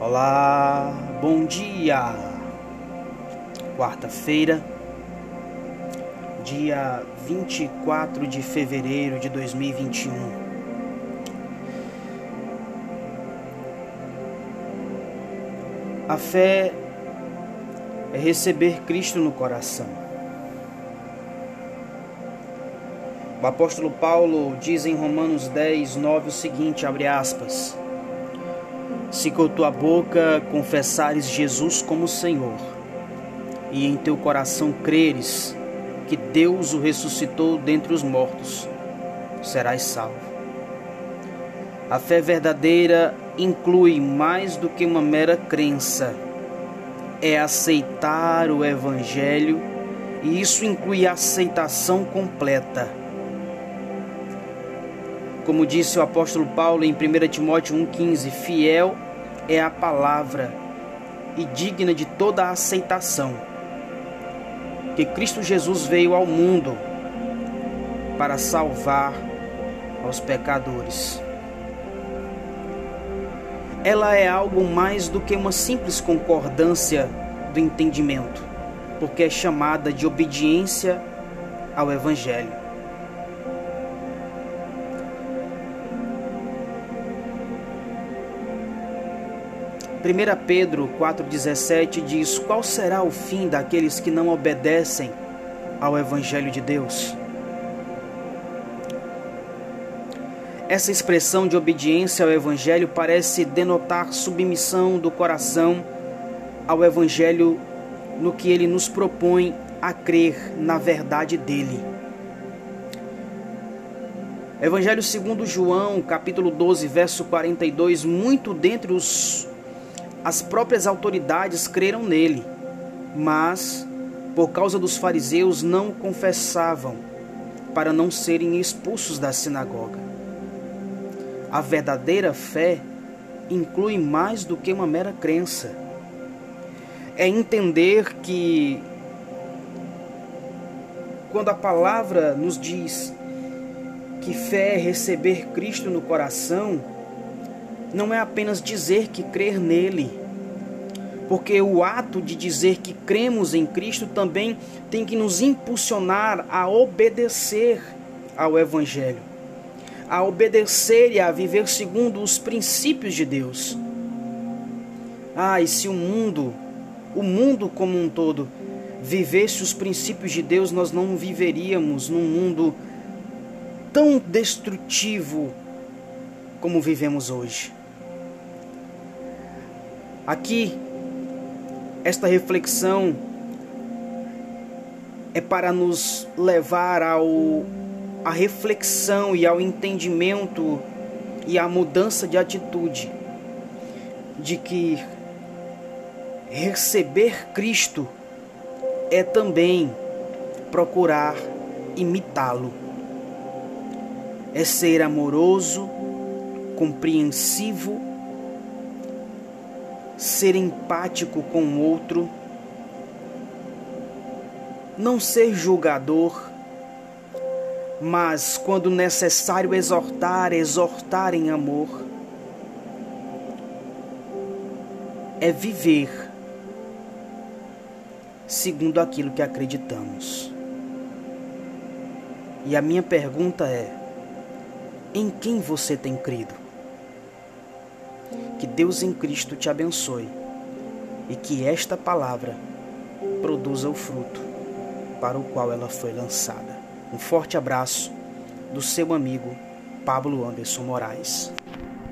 Olá, bom dia! Quarta-feira, dia 24 de fevereiro de 2021. A fé é receber Cristo no coração. O apóstolo Paulo diz em Romanos 10, 9 o seguinte, abre aspas, se com tua boca confessares Jesus como Senhor, e em teu coração creres que Deus o ressuscitou dentre os mortos, serás salvo. A fé verdadeira inclui mais do que uma mera crença, é aceitar o Evangelho, e isso inclui a aceitação completa como disse o apóstolo Paulo em 1 Timóteo 1,15: fiel é a palavra e digna de toda a aceitação, que Cristo Jesus veio ao mundo para salvar aos pecadores. Ela é algo mais do que uma simples concordância do entendimento, porque é chamada de obediência ao Evangelho. 1 Pedro 4,17 diz: Qual será o fim daqueles que não obedecem ao Evangelho de Deus? Essa expressão de obediência ao Evangelho parece denotar submissão do coração ao Evangelho no que ele nos propõe a crer na verdade dele. Evangelho segundo João, capítulo 12, verso 42, muito dentre os as próprias autoridades creram nele, mas, por causa dos fariseus, não o confessavam, para não serem expulsos da sinagoga. A verdadeira fé inclui mais do que uma mera crença. É entender que, quando a palavra nos diz que fé é receber Cristo no coração, não é apenas dizer que crer nele, porque o ato de dizer que cremos em Cristo também tem que nos impulsionar a obedecer ao Evangelho, a obedecer e a viver segundo os princípios de Deus. Ah, e se o mundo, o mundo como um todo, vivesse os princípios de Deus, nós não viveríamos num mundo tão destrutivo como vivemos hoje. Aqui, esta reflexão é para nos levar ao a reflexão e ao entendimento e à mudança de atitude de que receber Cristo é também procurar imitá-lo. É ser amoroso, compreensivo ser empático com o outro, não ser julgador, mas quando necessário exortar, exortar em amor. É viver segundo aquilo que acreditamos. E a minha pergunta é: em quem você tem crido? Deus em Cristo te abençoe e que esta palavra produza o fruto para o qual ela foi lançada. Um forte abraço do seu amigo Pablo Anderson Moraes.